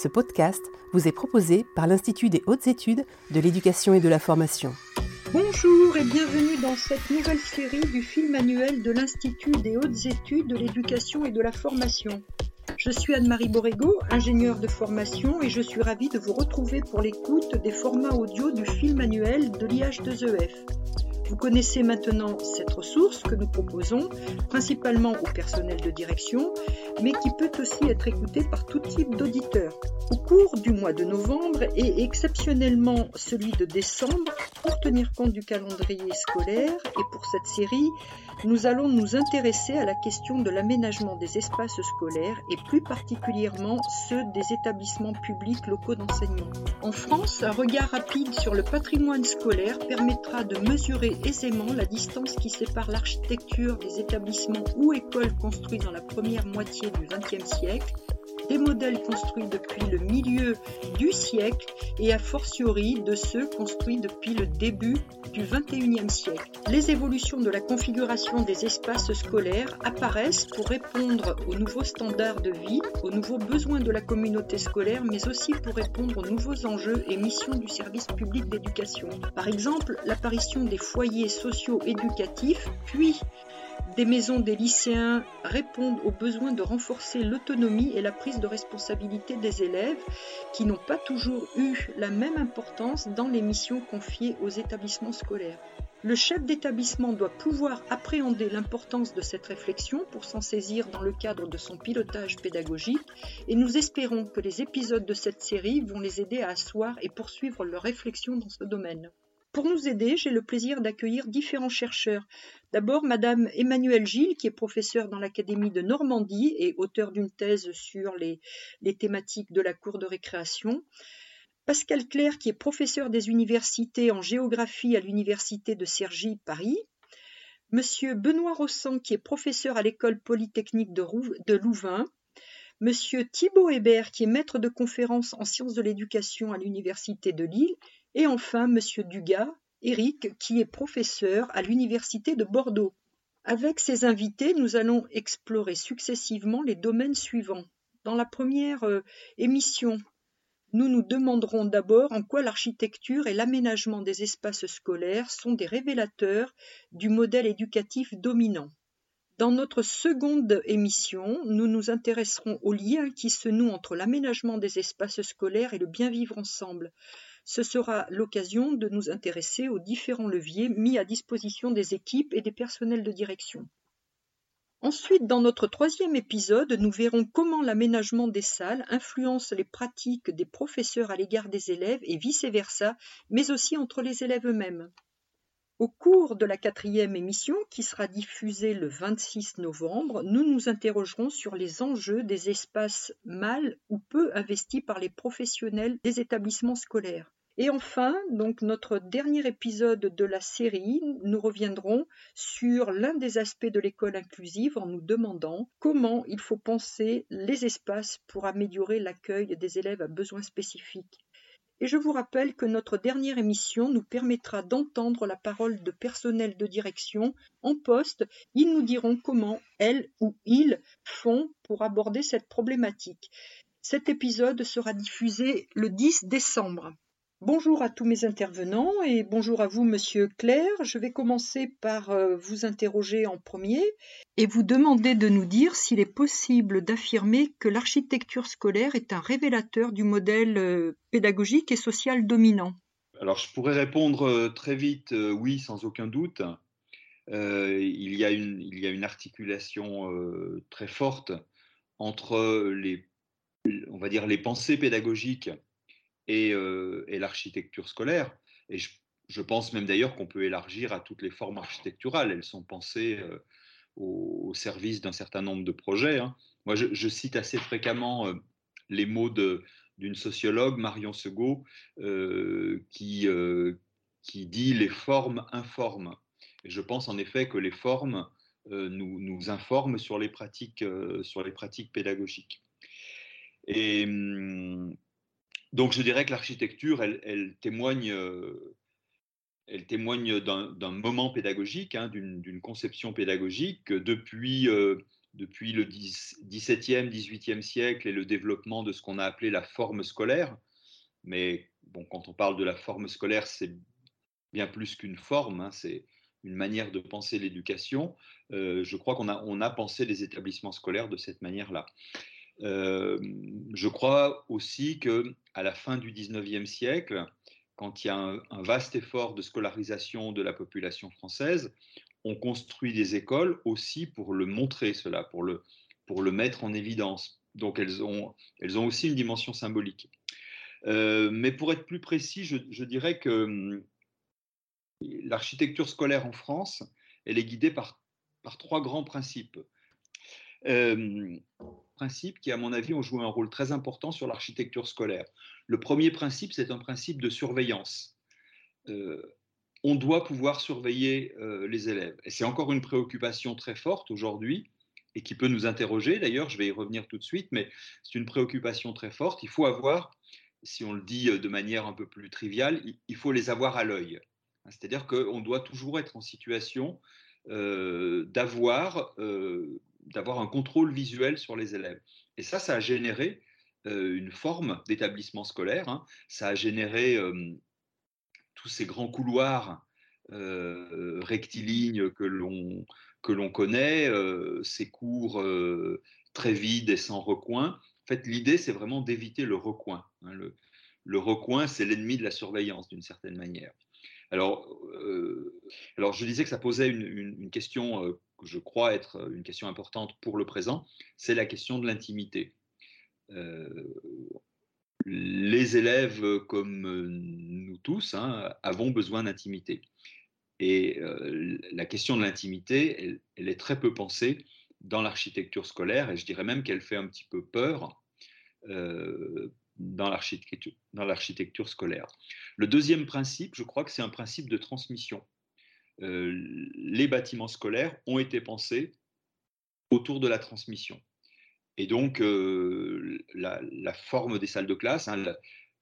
Ce podcast vous est proposé par l'Institut des hautes études de l'éducation et de la formation. Bonjour et bienvenue dans cette nouvelle série du film annuel de l'Institut des hautes études de l'éducation et de la formation. Je suis Anne-Marie Borrego, ingénieure de formation, et je suis ravie de vous retrouver pour l'écoute des formats audio du film annuel de l'IH2EF. Vous connaissez maintenant cette ressource que nous proposons principalement au personnel de direction, mais qui peut aussi être écoutée par tout type d'auditeurs. Au cours du mois de novembre et exceptionnellement celui de décembre, pour tenir compte du calendrier scolaire et pour cette série, nous allons nous intéresser à la question de l'aménagement des espaces scolaires et plus particulièrement ceux des établissements publics locaux d'enseignement. En France, un regard rapide sur le patrimoine scolaire permettra de mesurer aisément la distance qui sépare l'architecture des établissements ou écoles construits dans la première moitié du XXe siècle des modèles construits depuis le milieu du siècle et a fortiori de ceux construits depuis le début du XXIe siècle. Les évolutions de la configuration des espaces scolaires apparaissent pour répondre aux nouveaux standards de vie, aux nouveaux besoins de la communauté scolaire, mais aussi pour répondre aux nouveaux enjeux et missions du service public d'éducation. Par exemple, l'apparition des foyers sociaux éducatifs, puis des maisons des lycéens répondent au besoin de renforcer l'autonomie et la prise de responsabilité des élèves qui n'ont pas toujours eu la même importance dans les missions confiées aux établissements scolaires. Le chef d'établissement doit pouvoir appréhender l'importance de cette réflexion pour s'en saisir dans le cadre de son pilotage pédagogique et nous espérons que les épisodes de cette série vont les aider à asseoir et poursuivre leur réflexion dans ce domaine. Pour nous aider, j'ai le plaisir d'accueillir différents chercheurs. D'abord, Madame Emmanuelle Gilles, qui est professeure dans l'Académie de Normandie et auteure d'une thèse sur les, thématiques de la cour de récréation. Pascal Claire, qui est professeur des universités en géographie à l'Université de Cergy, Paris. Monsieur Benoît Rossan, qui est professeur à l'École polytechnique de, de Louvain. Monsieur Thibault Hébert, qui est maître de conférence en sciences de l'éducation à l'Université de Lille, et enfin, Monsieur Dugas, Éric, qui est professeur à l'Université de Bordeaux. Avec ces invités, nous allons explorer successivement les domaines suivants. Dans la première euh, émission, nous nous demanderons d'abord en quoi l'architecture et l'aménagement des espaces scolaires sont des révélateurs du modèle éducatif dominant. Dans notre seconde émission, nous nous intéresserons aux liens qui se nouent entre l'aménagement des espaces scolaires et le bien vivre ensemble ce sera l'occasion de nous intéresser aux différents leviers mis à disposition des équipes et des personnels de direction. Ensuite, dans notre troisième épisode, nous verrons comment l'aménagement des salles influence les pratiques des professeurs à l'égard des élèves et vice-versa, mais aussi entre les élèves eux-mêmes. Au cours de la quatrième émission, qui sera diffusée le 26 novembre, nous nous interrogerons sur les enjeux des espaces mal ou peu investis par les professionnels des établissements scolaires. Et enfin, donc notre dernier épisode de la série, nous reviendrons sur l'un des aspects de l'école inclusive en nous demandant comment il faut penser les espaces pour améliorer l'accueil des élèves à besoins spécifiques. Et je vous rappelle que notre dernière émission nous permettra d'entendre la parole de personnel de direction en poste. Ils nous diront comment elles ou ils font pour aborder cette problématique. Cet épisode sera diffusé le 10 décembre. Bonjour à tous mes intervenants et bonjour à vous, monsieur Claire. Je vais commencer par euh, vous interroger en premier et vous demander de nous dire s'il est possible d'affirmer que l'architecture scolaire est un révélateur du modèle euh, pédagogique et social dominant. Alors, je pourrais répondre euh, très vite oui, sans aucun doute. il, y a une, il, y a une, articulation très forte entre les, on va dire, les pensées pédagogiques et, l'architecture scolaire. Et je, pense même d'ailleurs qu'on peut élargir à toutes les formes architecturales. Elles sont pensées au, service d'un certain nombre de projets. Hein. Moi, je, cite assez fréquemment les mots d'une sociologue, Marion Segaud, qui, qui dit les formes informent. Et je pense en effet que les formes nous, nous, informent sur les pratiques, sur les pratiques pédagogiques. Et hum, donc je dirais que l'architecture, elle, témoigne, euh, d'un moment pédagogique, hein, d'une conception pédagogique. Depuis, euh, depuis le XVIIe, XVIIIe siècle et le développement de ce qu'on a appelé la forme scolaire. Mais bon, quand on parle de la forme scolaire, c'est bien plus qu'une forme, hein, c'est une manière de penser l'éducation. Euh, je crois qu'on a, on a pensé les établissements scolaires de cette manière-là. Euh, je crois aussi que à la fin du XIXe siècle, quand il y a un, vaste effort de scolarisation de la population française, on construit des écoles aussi pour le montrer cela, pour le, pour le mettre en évidence. Donc elles ont, elles ont aussi une dimension symbolique. Euh, mais pour être plus précis, je, je dirais que hum, l'architecture scolaire en France, elle est guidée par, par trois grands principes. Euh, principes qui, à mon avis, ont joué un rôle très important sur l'architecture scolaire. Le premier principe, c'est un principe de surveillance. Euh, on doit pouvoir surveiller euh, les élèves. Et c'est encore une préoccupation très forte aujourd'hui et qui peut nous interroger. D'ailleurs, je vais y revenir tout de suite, mais c'est une préoccupation très forte. Il faut avoir, si on le dit euh, de manière un peu plus triviale, il faut les avoir à l'œil. C'est-à-dire qu'on doit toujours être en situation d'avoir un contrôle visuel sur les élèves. Et ça, ça a généré une forme d'établissement scolaire. Hein. Ça a généré tous ces grands couloirs euh, rectilignes que l'on que l'on connaît, euh, ces cours euh, très vides et sans recoin. En fait, l'idée, c'est vraiment d'éviter le recoin. Hein. Le, le, recoin, c'est l'ennemi de la surveillance, d'une certaine manière. Alors, alors, je disais que ça posait une, question que je crois être une question importante pour le présent, c'est la question de l'intimité les élèves comme nous tous hein, avons besoin d'intimité. Et euh, la question de l'intimité, elle, est très peu pensée dans l'architecture scolaire, et je dirais même qu'elle fait un petit peu peur euh, dans l'architecture scolaire. Le deuxième principe, je crois que c'est un principe de transmission. Euh, les bâtiments scolaires ont été pensés autour de la transmission. Et donc, euh, la, forme des salles de classe, hein,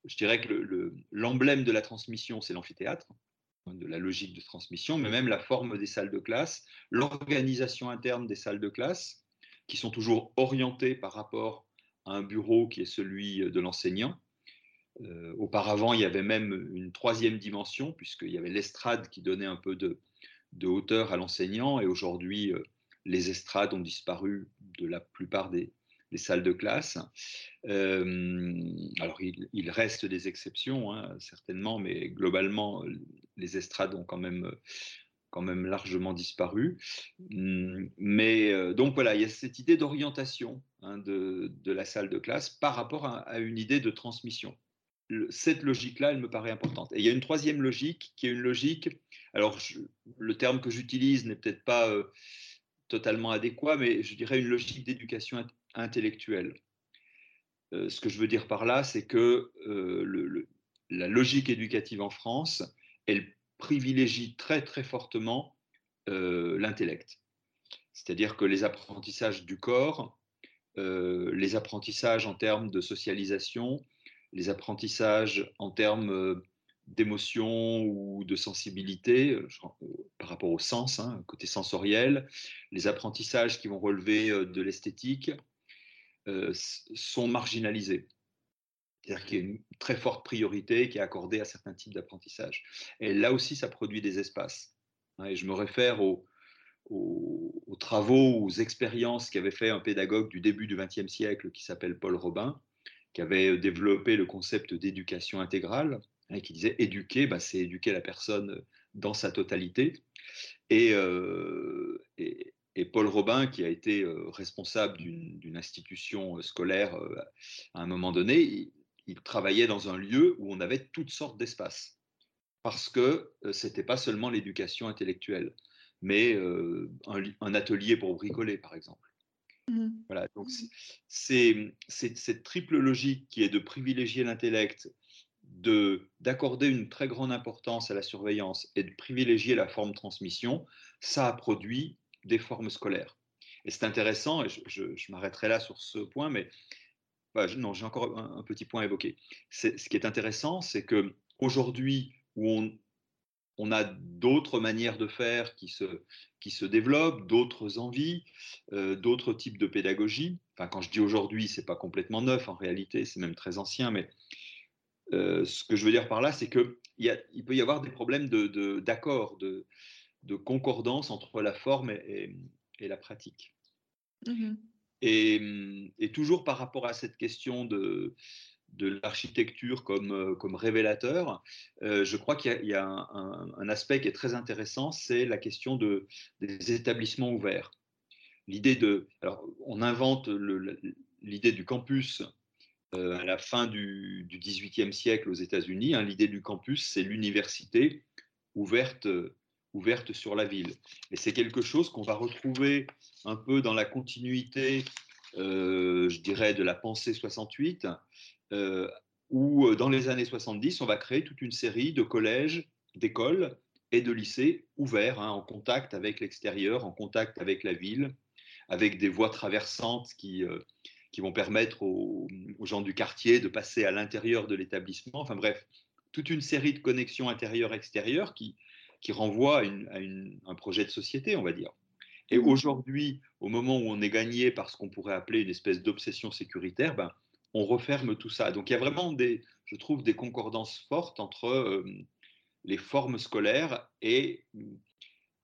je dirais que l'emblème de la transmission, c'est l'amphithéâtre, hein, de la logique de transmission, mais même la forme des salles de classe, l'organisation interne des salles de classe, qui sont toujours orientées par rapport à un bureau qui est celui de l'enseignant. Euh, auparavant, il y avait même une troisième dimension, puisqu'il y avait l'estrade qui donnait un peu de, hauteur à l'enseignant, et aujourd'hui, euh, les estrades ont disparu de la plupart des, les salles de classe. Euh, alors, il, reste des exceptions, hein, certainement, mais globalement, les estrades ont quand même, largement disparu. Mais euh, donc voilà, il y a cette idée d'orientation hein, de, de, la salle de classe par rapport à, une idée de transmission. Cette logique-là, elle me paraît importante. Et il y a une troisième logique qui est une logique, alors le terme que j'utilise n'est peut-être pas euh, totalement adéquat, mais je dirais une logique d'éducation intellectuelle. Euh, ce que je veux dire par là, c'est que euh, la logique éducative en France, elle privilégie très très fortement l'intellect. C'est-à-dire que les apprentissages du corps, les apprentissages en termes de socialisation, les apprentissages en termes d'émotion ou de sensibilité par rapport au sens, hein, côté sensoriel, les apprentissages qui vont relever de l'esthétique, euh, sont marginalisés. C'est-à-dire qu'il y a une très forte priorité qui est accordée à certains types d'apprentissage. Et là aussi, ça produit des espaces. Et je me réfère aux, aux, travaux, aux expériences qu'avait fait un pédagogue du début du XXe siècle qui s'appelle Paul Robin, qui avait développé le concept d'éducation intégrale, hein, qui disait éduquer, bah, c'est éduquer la personne dans sa totalité. Et, euh, et, Paul Robin, qui a été euh, responsable d'une institution euh, scolaire euh, à un moment donné, il, travaillait dans un lieu où on avait toutes sortes d'espaces. Parce que ce n'était pas seulement l'éducation intellectuelle, mais un, atelier pour bricoler, par exemple. Mmh. Voilà, donc c'est cette triple logique qui est de privilégier l'intellect, d'accorder une très grande importance à la surveillance et de privilégier la forme transmission, ça a produit des formes scolaires. Et c'est intéressant, et je, m'arrêterai là sur ce point, mais non, j'ai encore un, petit point à évoquer. Ce qui est intéressant, c'est que aujourd'hui, où on, on a d'autres manières de faire qui se, qui se développent, d'autres envies, euh, d'autres types de pédagogie. Enfin, quand je dis aujourd'hui, c'est pas complètement neuf en réalité, c'est même très ancien, mais euh, ce que je veux dire par là, c'est qu'il il peut y avoir des problèmes d'accord, de, de, concordance entre la forme et, la pratique. Mmh et, et, toujours par rapport à cette question de, de l'architecture comme, euh, comme révélateur, euh, je crois qu'il y a, un, aspect qui est très intéressant, c'est la question de, des établissements ouverts. L'idée de, alors on invente l'idée du campus euh, à la fin du, XVIIIe siècle aux États-Unis. Hein. l'idée du campus, c'est l'université ouverte, ouverte sur la ville. Et c'est quelque chose qu'on va retrouver un peu dans la continuité, je dirais, de la pensée 68 euh, où euh, dans les années 70, on va créer toute une série de collèges, d'écoles et de lycées ouverts, hein, en contact avec l'extérieur, en contact avec la ville, avec des voies traversantes qui, euh, qui vont permettre aux, gens du quartier de passer à l'intérieur de l'établissement. Enfin bref, toute une série de connexions intérieures-extérieures qui, qui renvoient à, un projet de société, on va dire. Et mmh. aujourd'hui, au moment où on est gagné par ce qu'on pourrait appeler une espèce d'obsession sécuritaire, ben, on referme tout ça. Donc il y a vraiment des, je trouve, des concordances fortes entre euh, les formes scolaires et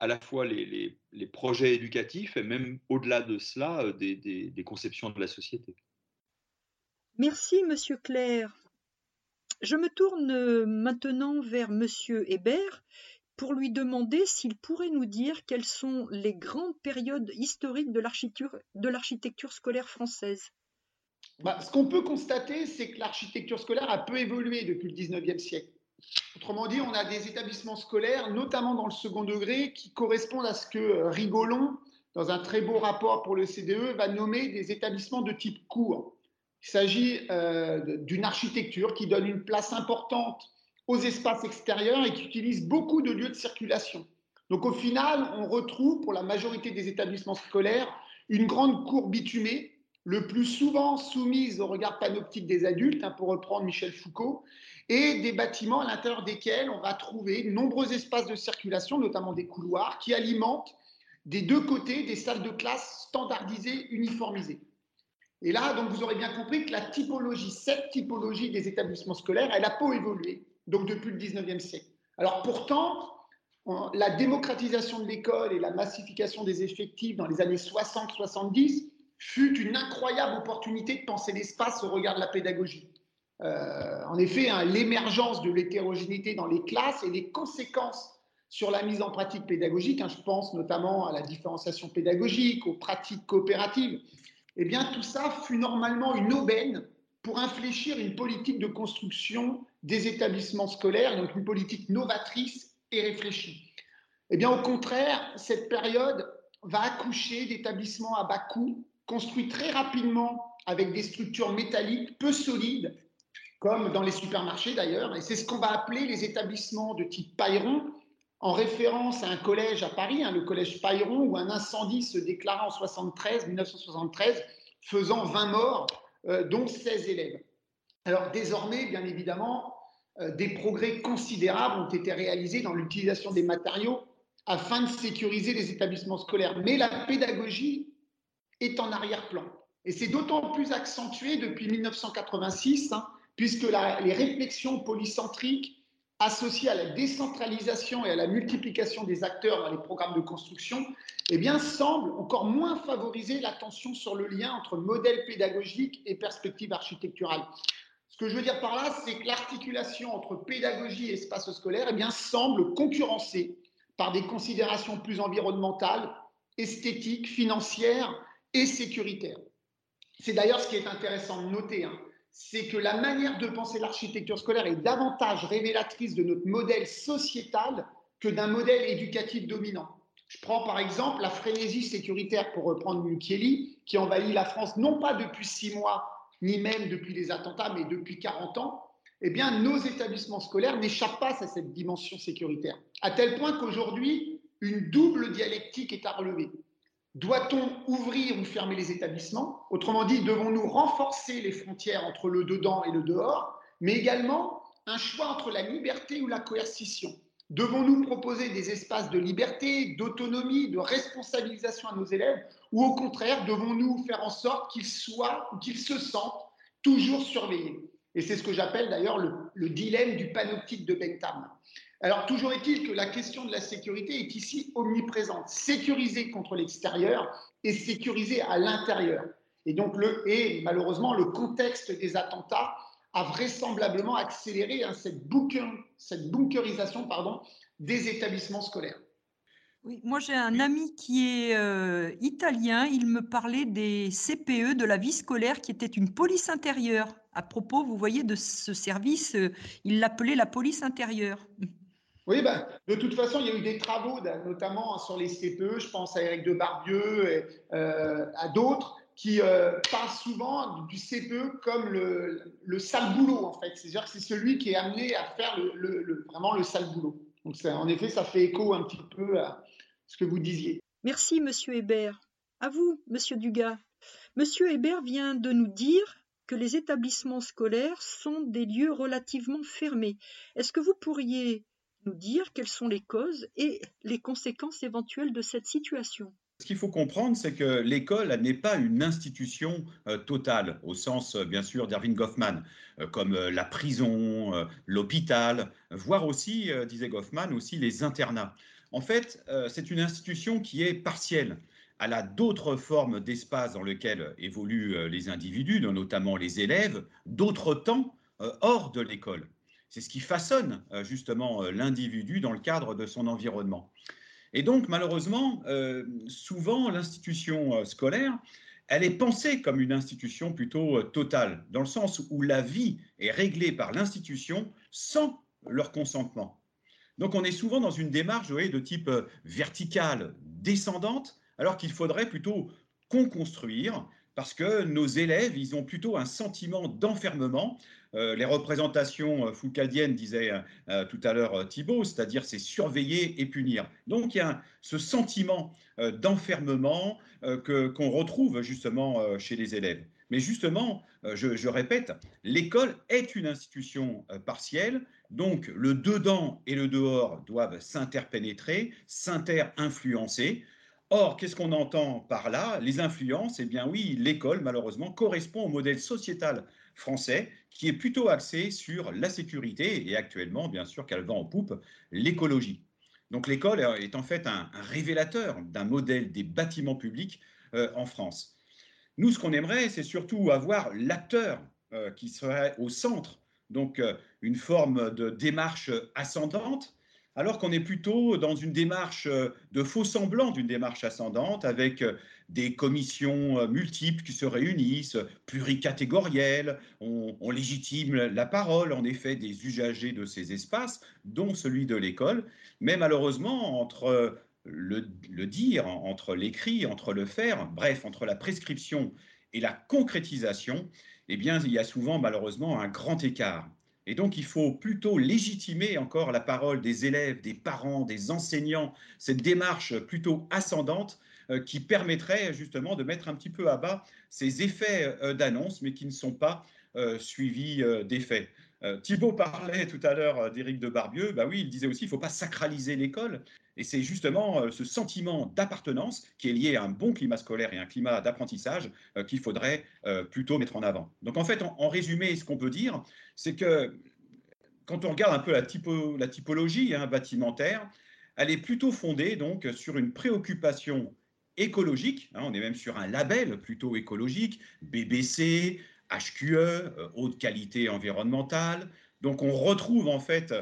à la fois les, projets éducatifs et même au-delà de cela, euh, des, conceptions de la société. Merci, Monsieur Claire. Je me tourne euh, maintenant vers Monsieur Hébert pour lui demander s'il pourrait nous dire quelles sont les grandes périodes historiques de l'architecture scolaire française. Bah, ce qu'on peut constater, c'est que l'architecture scolaire a peu évolué depuis le 19e siècle. Autrement dit, on a des établissements scolaires, notamment dans le second degré, qui correspondent à ce que euh, Rigolon, dans un très beau rapport pour le CDE, va nommer des établissements de type court. Il s'agit euh, d'une architecture qui donne une place importante aux espaces extérieurs et qui utilise beaucoup de lieux de circulation. Donc au final, on retrouve pour la majorité des établissements scolaires une grande cour bitumée le plus souvent soumises au regard panoptique des adultes, hein, pour reprendre Michel Foucault, et des bâtiments à l'intérieur desquels on va trouver de nombreux espaces de circulation, notamment des couloirs, qui alimentent des deux côtés des salles de classe standardisées, uniformisées. Et là, donc, vous aurez bien compris que la typologie, cette typologie des établissements scolaires, elle a peu évolué, donc depuis le 19e siècle. Alors pourtant, la démocratisation de l'école et la massification des effectifs dans les années 60-70 fut une incroyable opportunité de penser l'espace au regard de la pédagogie. Euh, en effet, hein, l'émergence de l'hétérogénéité dans les classes et les conséquences sur la mise en pratique pédagogique, hein, je pense notamment à la différenciation pédagogique, aux pratiques coopératives, eh bien tout ça fut normalement une aubaine pour infléchir une politique de construction des établissements scolaires, donc une politique novatrice et réfléchie. Eh bien au contraire, cette période va accoucher d'établissements à bas coût construit très rapidement avec des structures métalliques peu solides, comme dans les supermarchés d'ailleurs. Et c'est ce qu'on va appeler les établissements de type Pailleron, en référence à un collège à Paris, hein, le collège Pailleron, où un incendie se déclara en 73, 1973, faisant 20 morts, euh, dont 16 élèves. Alors désormais, bien évidemment, euh, des progrès considérables ont été réalisés dans l'utilisation des matériaux afin de sécuriser les établissements scolaires. Mais la pédagogie est en arrière-plan. Et c'est d'autant plus accentué depuis 1986, hein, puisque les réflexions polycentriques associées à la décentralisation et à la multiplication des acteurs dans les programmes de construction eh bien, semblent encore moins favoriser l'attention sur le lien entre modèle pédagogique et perspective architecturale. Ce que je veux dire par là, c'est que l'articulation entre pédagogie et espace scolaire eh bien, semble concurrencée par des considérations plus environnementales, esthétiques, financières et sécuritaire. C'est d'ailleurs ce qui est intéressant de noter, hein. c'est que la manière de penser l'architecture scolaire est davantage révélatrice de notre modèle sociétal que d'un modèle éducatif dominant. Je prends par exemple la frénésie sécuritaire, pour reprendre Mukieli, qui envahit la France non pas depuis six mois, ni même depuis les attentats, mais depuis 40 ans. Eh bien, nos établissements scolaires n'échappent pas à cette dimension sécuritaire, à tel point qu'aujourd'hui, une double dialectique est à relever. Doit-on ouvrir ou fermer les établissements? Autrement dit, devons-nous renforcer les frontières entre le dedans et le dehors, mais également un choix entre la liberté ou la coercition? Devons-nous proposer des espaces de liberté, d'autonomie, de responsabilisation à nos élèves ou au contraire, devons-nous faire en sorte qu'ils soient ou qu'ils se sentent toujours surveillés? Et c'est ce que j'appelle d'ailleurs le, dilemme du panoptique de Bentham. Alors, toujours est-il que la question de la sécurité est ici omniprésente. Sécuriser contre l'extérieur et sécuriser à l'intérieur. Et donc, le, et malheureusement, le contexte des attentats a vraisemblablement accéléré hein, cette, cette bunkerisation pardon, des établissements scolaires. Oui, moi j'ai un ami qui est euh, italien, il me parlait des CPE, de la vie scolaire, qui était une police intérieure. À propos, vous voyez, de ce service, euh, il l'appelait la police intérieure. Oui, ben, de toute façon, il y a eu des travaux, notamment sur les CPE, je pense à Eric de Barbieux et euh, à d'autres, qui parlent souvent du CPE comme le, le sale boulot, en fait. C'est-à-dire que c'est celui qui est amené à faire vraiment le sale boulot. Donc, en effet, ça fait écho un petit peu à, ce que vous disiez. Merci, Monsieur Hébert. À vous, Monsieur Dugas. Monsieur Hébert vient de nous dire que les établissements scolaires sont des lieux relativement fermés. Est-ce que vous pourriez dire quelles sont les causes et les conséquences éventuelles de cette situation ce qu'il faut comprendre, c'est que l'école n'est pas une institution euh, totale, au sens, euh, bien sûr, d'Erwin Goffman, euh, comme la prison, l'hôpital, voire aussi, disait Goffman, aussi les internats. En fait, c'est une institution qui est partielle. Elle a d'autres formes d'espace dans lesquels évoluent les individus, notamment les élèves, d'autres temps hors de l'école. C'est ce qui façonne justement l'individu dans le cadre de son environnement. Et donc, malheureusement, souvent, l'institution scolaire, elle est pensée comme une institution plutôt totale, dans le sens où la vie est réglée par l'institution sans leur consentement. Donc on est souvent dans une démarche de type euh, verticale, descendante, alors qu'il faudrait plutôt con-construire, parce que nos élèves, ils ont plutôt un sentiment d'enfermement. Euh, les représentations euh, foucaldiennes, disait tout à l'heure Thibault, c'est-à-dire c'est surveiller et punir. Donc il y a ce sentiment d'enfermement qu'on retrouve justement chez les élèves. Mais justement, je répète, l'école est une institution partielle donc le dedans et le dehors doivent s'interpénétrer, s'inter-influencer. Or, qu'est-ce qu'on entend par là? Les influences, eh bien oui, l'école, malheureusement, correspond au modèle sociétal français qui est plutôt axé sur la sécurité et actuellement, bien sûr, qu'elle va en poupe, l'écologie. Donc l'école est en fait un, révélateur d'un modèle des bâtiments publics euh, en France. Nous, ce qu'on aimerait, c'est surtout avoir l'acteur euh, qui serait au centre donc euh, une forme de démarche ascendante, alors qu'on est plutôt dans une démarche euh, de faux semblant d'une démarche ascendante, avec euh, des commissions multiples qui se réunissent, pluricatégorielles, on, légitime la parole, en effet, des usagers de ces espaces, dont celui de l'école, mais malheureusement, entre le, le dire, entre l'écrit, entre le faire, bref, entre la prescription et la concrétisation, eh bien, il y a souvent malheureusement un grand écart. Et donc, il faut plutôt légitimer encore la parole des élèves, des parents, des enseignants, cette démarche plutôt ascendante euh, qui permettrait justement de mettre un petit peu à bas ces effets euh, d'annonce, mais qui ne sont pas euh, suivis d'effets. Thibault parlait tout à l'heure d'Éric de Barbieux. Bah oui, il disait aussi qu'il ne faut pas sacraliser l'école. Et c'est justement euh, ce sentiment d'appartenance qui est lié à un bon climat scolaire et un climat d'apprentissage euh, qu'il faudrait euh, plutôt mettre en avant. Donc en fait, en, résumé, ce qu'on peut dire, c'est que quand on regarde un peu la, la typologie hein, bâtimentaire, elle est plutôt fondée donc sur une préoccupation écologique. Hein, on est même sur un label plutôt écologique, BBC, HQE, haute qualité environnementale. Donc on retrouve en fait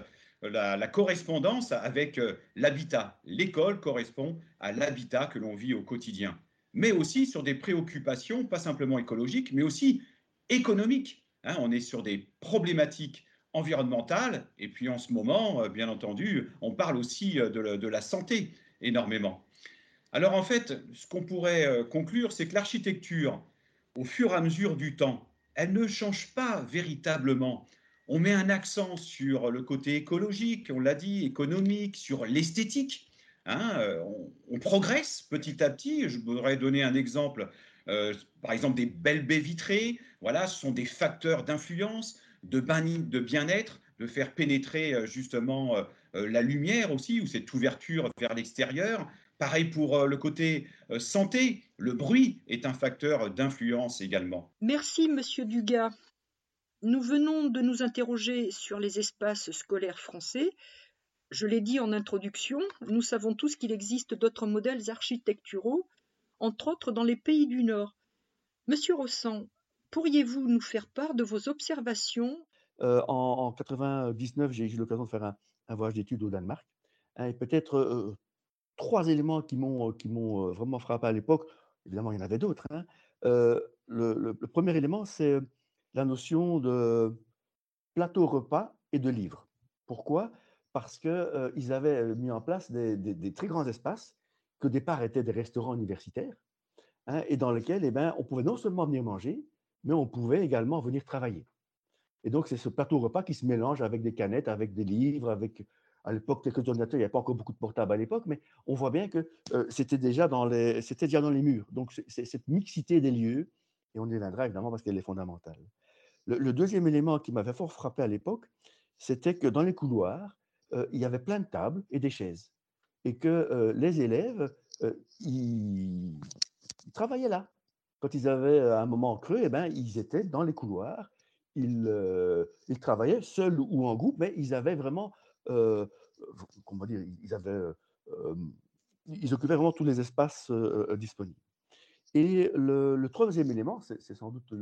la, correspondance avec euh, l'habitat. L'école correspond à l'habitat que l'on vit au quotidien, mais aussi sur des préoccupations, pas simplement écologiques, mais aussi économiques. Hein. on est sur des problématiques environnementales, et puis en ce moment, euh, bien entendu, on parle aussi euh, de la santé énormément. Alors en fait, ce qu'on pourrait conclure, c'est que l'architecture, au fur et à mesure du temps, elle ne change pas véritablement on met un accent sur le côté écologique, on l'a dit, économique, sur l'esthétique. Hein, euh, on, progresse petit à petit. Je voudrais donner un exemple, euh, par exemple des belles baies vitrées. Voilà, ce sont des facteurs d'influence, de, bien-être, de faire pénétrer justement la lumière aussi, ou cette ouverture vers l'extérieur. Pareil pour le côté santé, le bruit est un facteur d'influence également. Merci, Monsieur Dugas. Nous venons de nous interroger sur les espaces scolaires français. Je l'ai dit en introduction, nous savons tous qu'il existe d'autres modèles architecturaux, entre autres dans les pays du Nord. Monsieur Rossan, pourriez-vous nous faire part de vos observations? Euh, en, 1999, j'ai eu l'occasion de faire un, voyage d'études au Danemark. Hein, et peut-être euh, trois éléments qui m'ont, euh, vraiment frappé à l'époque. Évidemment, il y en avait d'autres. Hein. Le, premier élément, c'est la notion de plateau repas et de livres. Pourquoi? Parce qu'ils avaient mis en place des, très grands espaces qui au départ étaient des restaurants universitaires Hein, et dans lequel eh ben, on pouvait non seulement venir manger, mais on pouvait également venir travailler. Et donc, c'est ce plateau repas qui se mélange avec des canettes, avec des livres, avec, à l'époque, quelques ordinateurs. Il n'y avait pas encore beaucoup de portables à l'époque, mais on voit bien que euh, c'était déjà, dans les, déjà dans les murs. Donc, cette mixité des lieux, et on y viendra évidemment parce qu'elle est fondamentale. Le, deuxième élément qui m'avait fort frappé à l'époque, c'était que dans les couloirs, euh, il y avait plein de tables et des chaises. Et que euh, les élèves, ils, travaillaient là. Quand ils avaient un moment creux, eh ben, ils étaient dans les couloirs, ils travaillaient seuls ou en groupe, mais ils avaient vraiment, comment dire, ils avaient, ils occupaient vraiment tous les espaces disponibles. Et le, troisième élément, c'est sans doute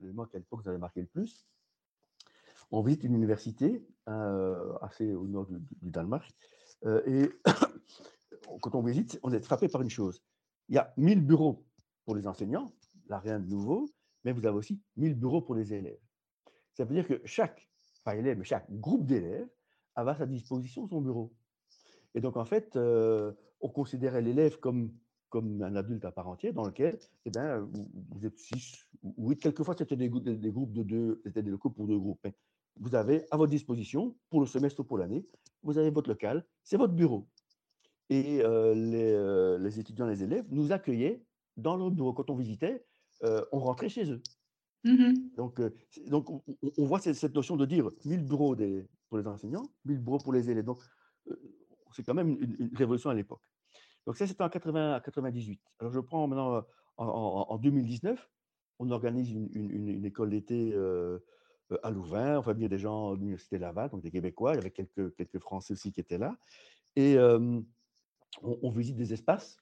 l'élément qui à l'époque vous avez marqué le plus. On visite une université assez au nord du, du Danemark, et quand on visite, on est frappé par une chose il y a 1000 bureaux pour les enseignants, là rien de nouveau, mais vous avez aussi 1000 bureaux pour les élèves. Ça veut dire que chaque, pas élève, mais chaque groupe d'élèves avait à sa disposition son bureau. Et donc, en fait, euh, on considérait l'élève comme, comme un adulte à part entière dans lequel eh ben, vous, êtes six ou huit. Quelquefois, c'était des, des, groupes de deux, c'était des locaux pour deux groupes. Mais vous avez à votre disposition, pour le semestre ou pour l'année, vous avez votre local, c'est votre bureau et les, les, étudiants, les élèves nous accueillaient dans leur bureau. Quand on visitait, on rentrait chez eux. Mmh donc, donc on, voit cette, notion de dire 1000 bureaux des, pour les enseignants, 1000 bureaux pour les élèves. Donc, c'est quand même une, révolution à l'époque. Donc, ça, c'était en 80, 98. Alors, je prends maintenant en, 2019, on organise une, école d'été à Louvain. On va venir des gens de l'Université Laval, donc des Québécois. Il y avait quelques, quelques Français aussi qui étaient là. Et on, visite des espaces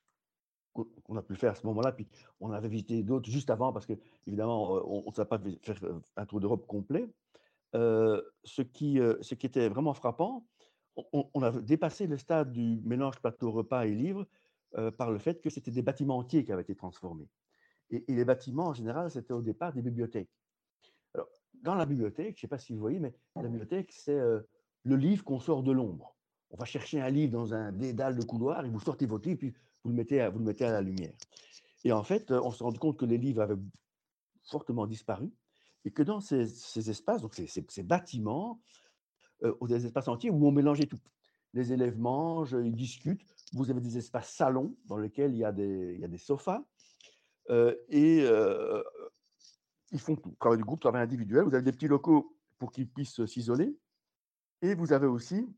qu'on a pu faire à ce moment-là, puis on avait visité d'autres juste avant, parce que évidemment, euh, on ne savait pas faire euh, un tour d'Europe complet. Ce, qui, était vraiment frappant, on, a dépassé le stade du mélange plateau repas et livre par le fait que c'était des bâtiments entiers qui avaient été transformés. Et, les bâtiments, en général, c'était au départ des bibliothèques. Alors, dans la bibliothèque, je ne sais pas si vous voyez, mais la bibliothèque, c'est le livre qu'on sort de l'ombre on va chercher un livre dans un dédale de couloir et vous sortez votre livre, puis vous le mettez à, vous le mettez à la lumière. Et en fait, on se rend compte que les livres avaient fortement disparu et que dans ces, espaces, donc ces, bâtiments, euh, des espaces entiers où on mélangeait tout. Les élèves mangent, ils discutent. Vous avez des espaces salons dans lesquels il y a des, il y a des sofas. Euh, et euh, ils font tout. Travail du groupe, travail individuel. Vous avez des petits locaux pour qu'ils puissent s'isoler. Et vous avez aussi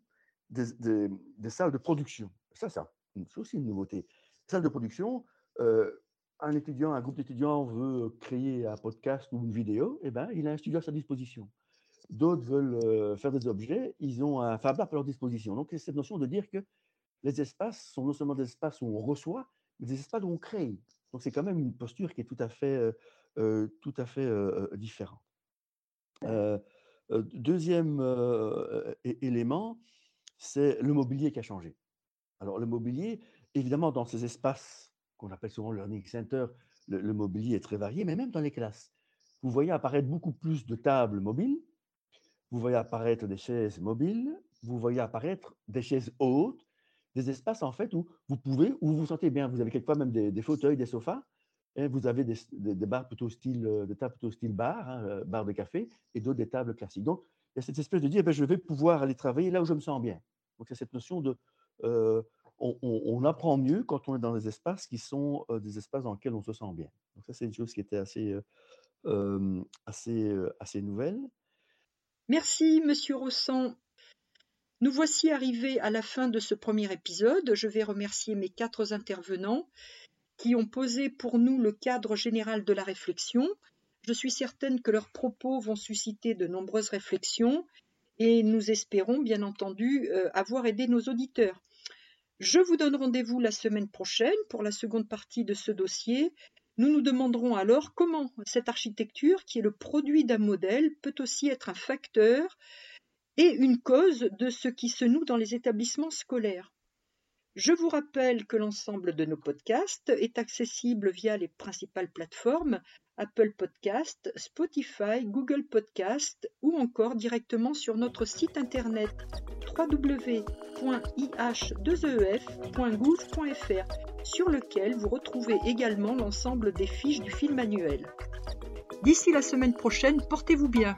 des, salles de production. Ça, c'est aussi une nouveauté. Salle de production, euh, un étudiant, un groupe d'étudiants veut créer un podcast ou une vidéo, eh ben, il a un studio à sa disposition. D'autres veulent faire des objets, ils ont un Fab Lab à leur disposition. Donc, c'est cette notion de dire que les espaces sont non seulement des espaces où on reçoit, mais des espaces où on crée. Donc, c'est quand même une posture qui est tout à fait, tout à fait différente. deuxième élément, c'est le mobilier qui a changé. Alors, le mobilier, évidemment, dans ces espaces qu'on appelle souvent learning center, le, mobilier est très varié, mais même dans les classes. Vous voyez apparaître beaucoup plus de tables mobiles, vous voyez apparaître des chaises mobiles, vous voyez apparaître des chaises hautes, des espaces en fait où vous pouvez, où vous vous sentez bien. Vous avez quelquefois même des, fauteuils, des sofas, vous avez des, des, plutôt style, euh, des tables plutôt style bar, hein, euh, bar de café, et d'autres des tables classiques. Donc, il y a cette espèce de dire, eh ben, je vais pouvoir aller travailler là où je me sens bien. Donc, c'est cette notion de. Euh, on, apprend mieux quand on est dans des espaces qui sont des espaces dans lesquels on se sent bien. Donc, ça, c'est une chose qui était assez, nouvelle. Merci, Monsieur Rossan. Nous voici arrivés à la fin de ce premier épisode. Je vais remercier mes quatre intervenants qui ont posé pour nous le cadre général de la réflexion. Je suis certaine que leurs propos vont susciter de nombreuses réflexions et nous espérons bien entendu avoir aidé nos auditeurs. Je vous donne rendez-vous la semaine prochaine pour la seconde partie de ce dossier. Nous nous demanderons alors comment cette architecture, qui est le produit d'un modèle, peut aussi être un facteur et une cause de ce qui se noue dans les établissements scolaires. Je vous rappelle que l'ensemble de nos podcasts est accessible via les principales plateformes Apple Podcast, Spotify, Google Podcast ou encore directement sur notre site internet www.ih2ef.gouv.fr sur lequel vous retrouvez également l'ensemble des fiches du film annuel. D'ici la semaine prochaine, portez-vous bien.